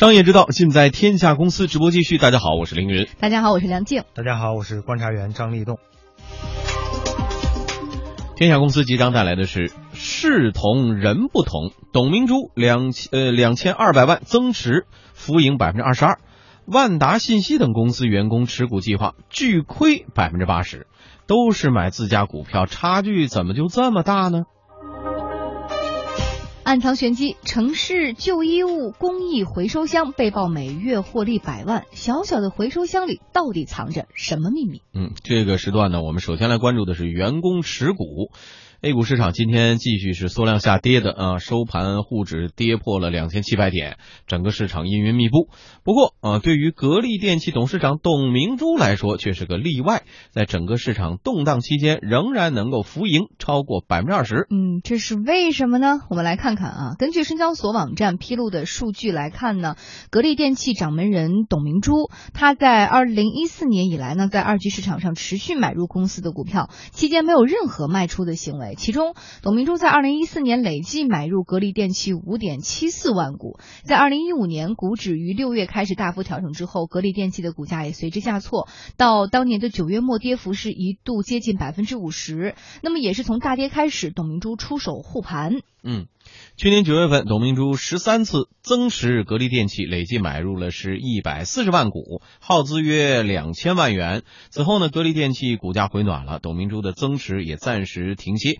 商业之道尽在天下公司直播继续。大家好，我是凌云。大家好，我是梁静。大家好，我是观察员张立栋。天下公司即将带来的是事同人不同。董明珠两千呃两千二百万增持，浮盈百分之二十二。万达信息等公司员工持股计划巨亏百分之八十，都是买自家股票，差距怎么就这么大呢？暗藏玄机，城市旧衣物公益回收箱被曝每月获利百万，小小的回收箱里到底藏着什么秘密？嗯，这个时段呢，我们首先来关注的是员工持股。A 股市场今天继续是缩量下跌的啊，收盘沪指跌破了两千七百点，整个市场阴云密布。不过啊，对于格力电器董事长董明珠来说却是个例外，在整个市场动荡期间，仍然能够浮盈超过百分之二十。嗯，这是为什么呢？我们来看看啊，根据深交所网站披露的数据来看呢，格力电器掌门人董明珠，他在二零一四年以来呢，在二级市场上持续买入公司的股票，期间没有任何卖出的行为。其中，董明珠在二零一四年累计买入格力电器五点七四万股。在二零一五年股指于六月开始大幅调整之后，格力电器的股价也随之下挫，到当年的九月末，跌幅是一度接近百分之五十。那么，也是从大跌开始，董明珠出手护盘。嗯，去年九月份，董明珠十三次增持格力电器，累计买入了是一百四十万股，耗资约两千万元。此后呢，格力电器股价回暖了，董明珠的增持也暂时停歇。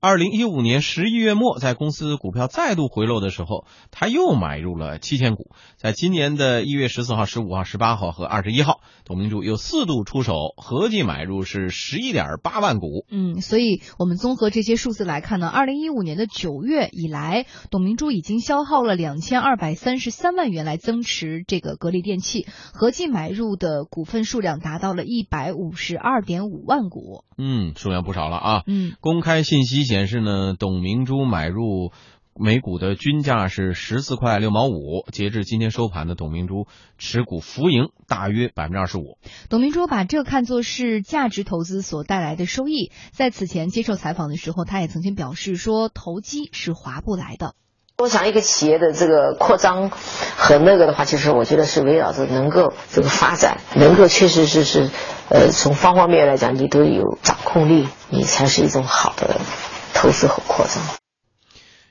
二零一五年十一月末，在公司股票再度回落的时候，他又买入了七千股。在今年的一月十四号、十五号、十八号和二十一号，董明珠又四度出手，合计买入是十一点八万股。嗯，所以我们综合这些数字来看呢，二零一五年的九月以来，董明珠已经消耗了两千二百三十三万元来增持这个格力电器，合计买入的股份数量达到了一百五十二点五万股。嗯，数量不少了啊。嗯，公开信息。显示呢，董明珠买入每股的均价是十四块六毛五。截至今天收盘的董明珠持股浮盈大约百分之二十五。董明珠把这看作是价值投资所带来的收益。在此前接受采访的时候，他也曾经表示说，投机是划不来的。我想一个企业的这个扩张和那个的话，其实我觉得是围绕着能够这个发展，能够确实是是呃从方方面面来讲，你都有掌控力，你才是一种好的。投资和扩张，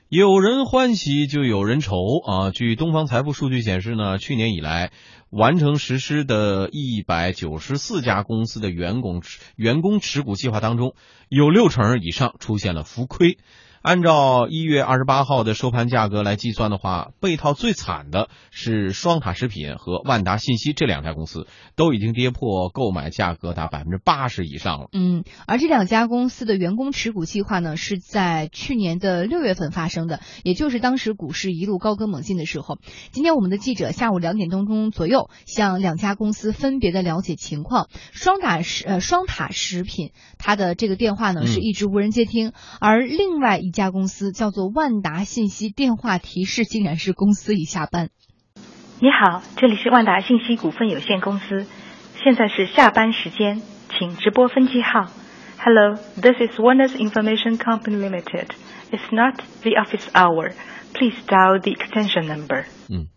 有人欢喜就有人愁啊！据东方财富数据显示呢，去年以来完成实施的一百九十四家公司的员工员工持股计划当中，有六成以上出现了浮亏。按照一月二十八号的收盘价格来计算的话，被套最惨的是双塔食品和万达信息这两家公司，都已经跌破购买价格达百分之八十以上了。嗯，而这两家公司的员工持股计划呢，是在去年的六月份发生的，也就是当时股市一路高歌猛进的时候。今天我们的记者下午两点多钟左右向两家公司分别的了解情况。双塔食呃双塔食品，它的这个电话呢是一直无人接听，而另外。一家公司叫做万达信息，电话提示竟然是公司已下班。你好，这里是万达信息股份有限公司，现在是下班时间，请直拨分机号。Hello, this is Warner's Information Company Limited. It's not the office hour. Please dial the extension number. 嗯。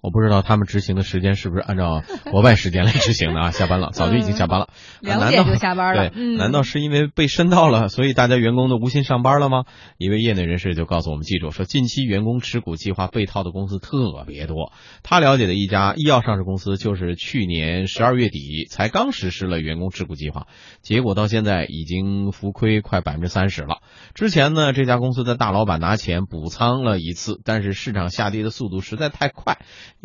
我不知道他们执行的时间是不是按照国外时间来执行的啊？下班了，早就已经下班了，两点就下班了。对，难道是因为被申到了，所以大家员工都无心上班了吗？一位业内人士就告诉我们记者说，近期员工持股计划被套的公司特别多。他了解的一家医药上市公司，就是去年十二月底才刚实施了员工持股计划，结果到现在已经浮亏快百分之三十了。之前呢，这家公司的大老板拿钱补仓了一次，但是市场下跌的速度实在太快。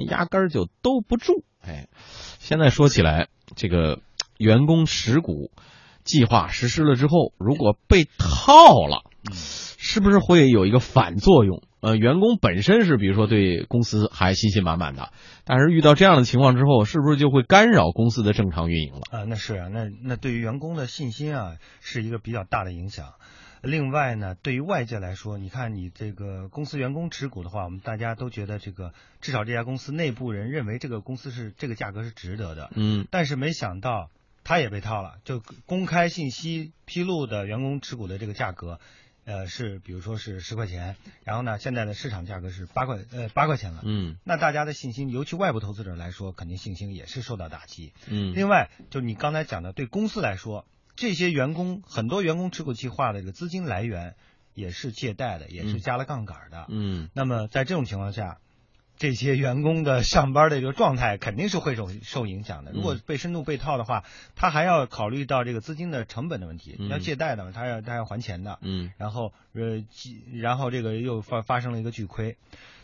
压根儿就兜不住，哎，现在说起来，这个员工持股计划实施了之后，如果被套了，是不是会有一个反作用？呃，员工本身是比如说对公司还信心满满的，但是遇到这样的情况之后，是不是就会干扰公司的正常运营了？啊，那是啊，那那对于员工的信心啊，是一个比较大的影响。另外呢，对于外界来说，你看你这个公司员工持股的话，我们大家都觉得这个至少这家公司内部人认为这个公司是这个价格是值得的。嗯。但是没想到他也被套了，就公开信息披露的员工持股的这个价格，呃，是比如说是十块钱，然后呢，现在的市场价格是八块呃八块钱了，嗯那大家的信心，尤其外部投资者来说，肯定信心也是受到打击。嗯另外，就你刚才讲的，对公司来说，这些员工很多员工持股计划的这个资金来源也是借贷的，也是嗯加了杠杆的。嗯那么在这种情况下，这些员工的上班的这个状态肯定是会受受影响的。如果嗯被深度被套的话，他还要考虑到这个资金的成本的问题。嗯要借贷的嘛，他要他要还钱的。嗯然后呃，几然后这个又发发生了一个巨亏，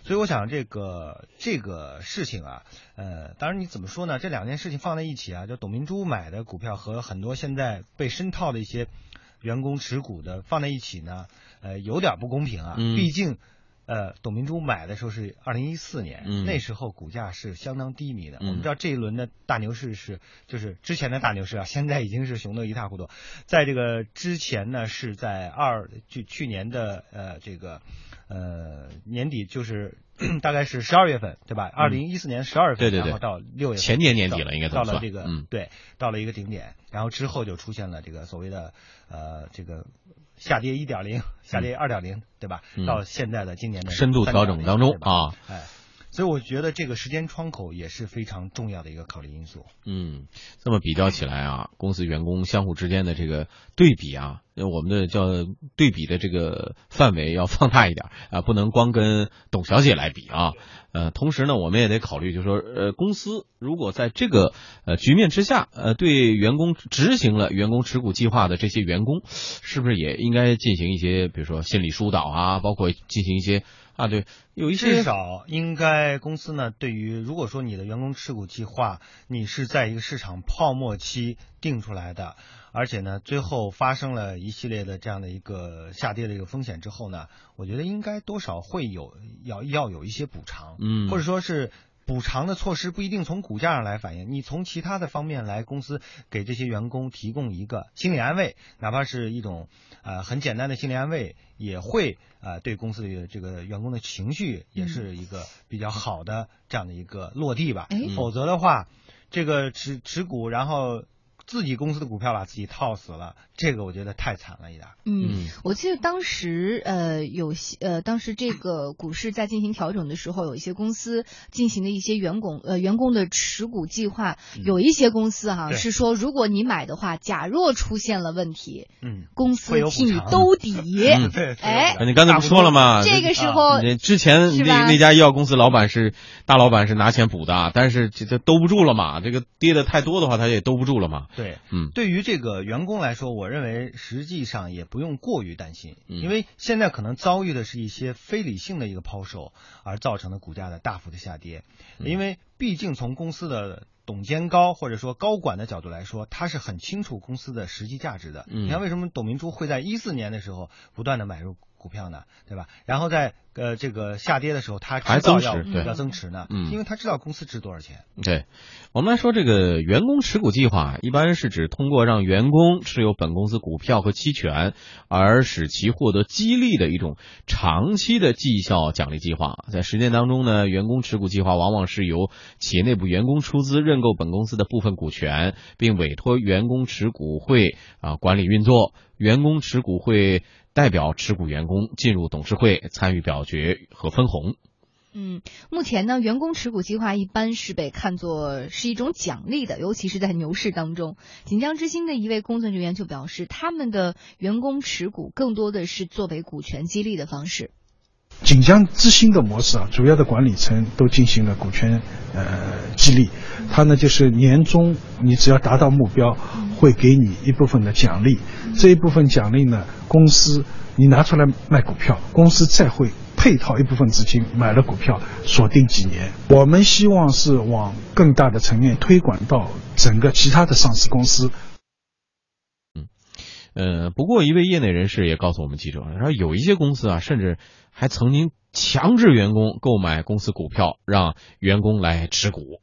所以我想这个这个事情啊，呃，当然你怎么说呢？这两件事情放在一起啊，就董明珠买的股票和很多现在被深套的一些员工持股的放在一起呢，呃，有点不公平啊，嗯毕竟。呃，董明珠买的时候是二零一四年，嗯那时候股价是相当低迷的。嗯我们知道这一轮的大牛市是，就是之前的大牛市啊，现在已经是熊得一塌糊涂。在这个之前呢，是在二就去年的呃这个呃年底，就是 大概是十二月份，对吧？二零一四年十二月份，对对对然后到六月份前年年底了应该到了这个、嗯对，到了一个顶点，然后之后就出现了这个所谓的呃这个下跌一点零，下跌二点零，对吧？嗯。到现在的今年的深度调整当中3.0对吧？啊，哎，所以我觉得这个时间窗口也是非常重要的一个考虑因素。嗯，这么比较起来啊，公司员工相互之间的这个对比啊，我们的叫对比的这个范围要放大一点啊，不能光跟董小姐来比啊。呃，同时呢，我们也得考虑，就是说，呃，公司如果在这个呃局面之下，呃，对员工执行了员工持股计划的这些员工，是不是也应该进行一些，比如说心理疏导啊，包括进行一些啊，对，有一些至少应该公司呢，对于如果说你的员工持股计划，你是在一个市场泡沫期定出来的，而且呢，最后发生了一系列的这样的一个下跌的一个风险之后呢，我觉得应该多少会有要要有一些补偿，嗯或者说是。补偿的措施不一定从股价上来反映，你从其他的方面来，公司给这些员工提供一个心理安慰，哪怕是一种呃很简单的心理安慰，也会呃对公司的这个员工的情绪也是一个比较好的这样的一个落地吧。哎否则的话，这个持持股然后自己公司的股票把自己套死了，这个我觉得太惨了一点。嗯，我记得当时呃有些呃当时这个股市在进行调整的时候，有一些公司进行的一些员工呃员工的持股计划，有一些公司哈对是说，如果你买的话，假若出现了问题，嗯，公司替你兜底。嗯 对，哎你刚才不说了吗？这个时候那之前那那家医药公司老板是大老板是拿钱补的，但是这这兜不住了嘛，这个跌的太多的话，他也兜不住了嘛。对，嗯。对于这个员工来说，我认为实际上也不用过于担心，嗯。因为现在可能遭遇的是一些非理性的一个抛售而造成的股价的大幅的下跌，嗯。因为毕竟从公司的董监高或者说高管的角度来说，他是很清楚公司的实际价值的。嗯。你看为什么董明珠会在一四年的时候不断的买入股票呢？对吧？然后在呃这个下跌的时候，他还知道要增持对要增持呢，嗯因为他知道公司值多少钱。对，我们来说这个员工持股计划，一般是指通过让员工持有本公司股票和期权，而使其获得激励的一种长期的绩效奖励计划。在实践当中呢，员工持股计划往往是由企业内部员工出资认购本公司的部分股权，并委托员工持股会啊管理运作。员工持股会代表持股员工进入董事会参与表决和分红。嗯，目前呢，员工持股计划一般是被看作是一种奖励的，尤其是在牛市当中。锦江之星的一位工作人员就表示，他们的员工持股更多的是作为股权激励的方式。锦江之星的模式啊，主要的管理层都进行了股权呃激励，它呢就是年终你只要达到目标，会给你一部分的奖励，这一部分奖励呢，公司你拿出来卖股票，公司再会配套一部分资金买了股票，锁定几年。我们希望是往更大的层面推广到整个其他的上市公司。呃，不过一位业内人士也告诉我们记者，说有一些公司啊，甚至还曾经强制员工购买公司股票，让员工来持股。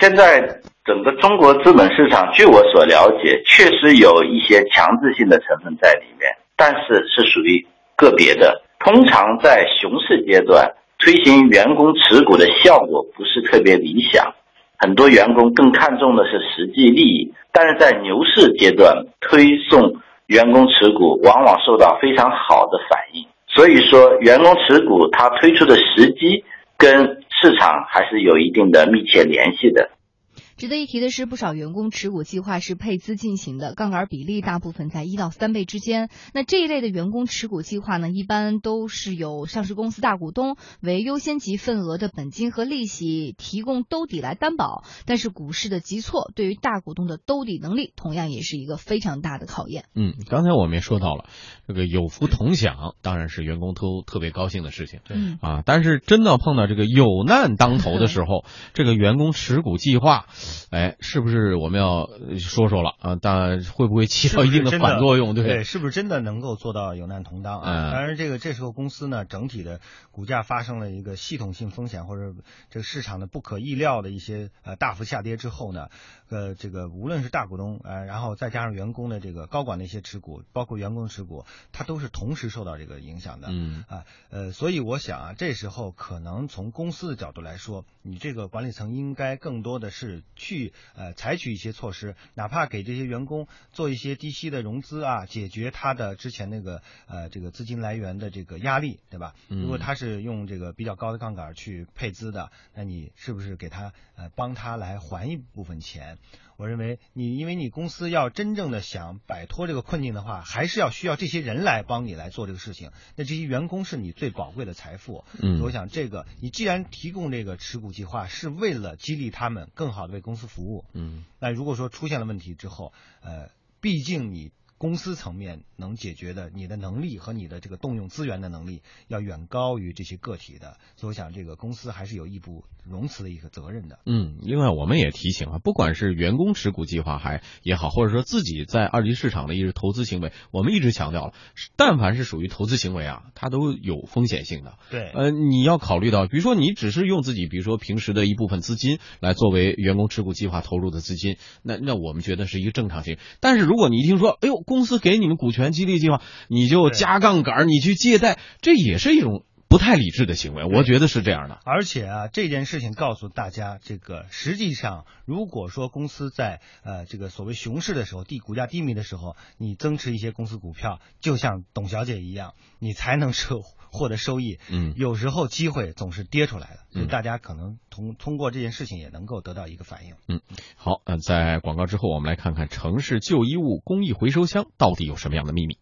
现在整个中国资本市场，据我所了解，确实有一些强制性的成分在里面，但是是属于个别的。通常在熊市阶段推行员工持股的效果不是特别理想，很多员工更看重的是实际利益。但是在牛市阶段推送员工持股往往受到非常好的反应。所以说，员工持股它推出的时机跟市场还是有一定的密切联系的。值得一提的是，不少员工持股计划是配资进行的，杠杆比例大部分在一到三倍之间。那这一类的员工持股计划呢，一般都是由上市公司大股东为优先级份额的本金和利息提供兜底来担保。但是股市的急挫对于大股东的兜底能力，同样也是一个非常大的考验。嗯，刚才我们也说到了，这个有福同享当然是员工都特别高兴的事情。对啊，但是真的碰到这个有难当头的时候，这个员工持股计划。哎，是不是我们要说说了啊？但会不会起到一定的反作用？对对，是不是真的能够做到有难同当啊？当然，这个这时候公司呢，整体的股价发生了一个系统性风险或者这个市场的不可意料的一些呃大幅下跌之后呢，呃，这个无论是大股东呃，然后再加上员工的这个高管的一些持股，包括员工持股，它都是同时受到这个影响的。嗯啊呃，所以我想啊，这时候可能从公司的角度来说，你这个管理层应该更多的是。去呃采取一些措施，哪怕给这些员工做一些低息的融资啊，解决他的之前那个呃这个资金来源的这个压力，对吧？如果他是用这个比较高的杠杆去配资的，那你是不是给他呃帮他来还一部分钱？我认为你因为你公司要真正的想摆脱这个困境的话，还是要需要这些人来帮你来做这个事情。那这些员工是你最宝贵的财富。嗯，我想这个你既然提供这个持股计划，是为了激励他们更好的为公司服务。嗯，那如果说出现了问题之后，呃，毕竟你。公司层面能解决的，你的能力和你的这个动用资源的能力要远高于这些个体的，所以我想这个公司还是有义不容辞的一个责任的。嗯，另外我们也提醒啊，不管是员工持股计划还也好，或者说自己在二级市场的一些投资行为，我们一直强调了，但凡是属于投资行为啊，它都有风险性的。对，呃，你要考虑到，比如说你只是用自己，比如说平时的一部分资金来作为员工持股计划投入的资金，那那我们觉得是一个正常性。但是如果你一听说，哎呦。公司给你们股权激励计划，你就加杠杆，你去借贷，这也是一种不太理智的行为。我觉得是这样的。而且啊，这件事情告诉大家，这个实际上，如果说公司在呃这个所谓熊市的时候，低股价低迷的时候，你增持一些公司股票，就像董小姐一样，你才能收获得收益。嗯，有时候机会总是跌出来的，所以大家可能通通过这件事情也能够得到一个反应。嗯。好，那在广告之后，我们来看看城市旧衣物公益回收箱到底有什么样的秘密。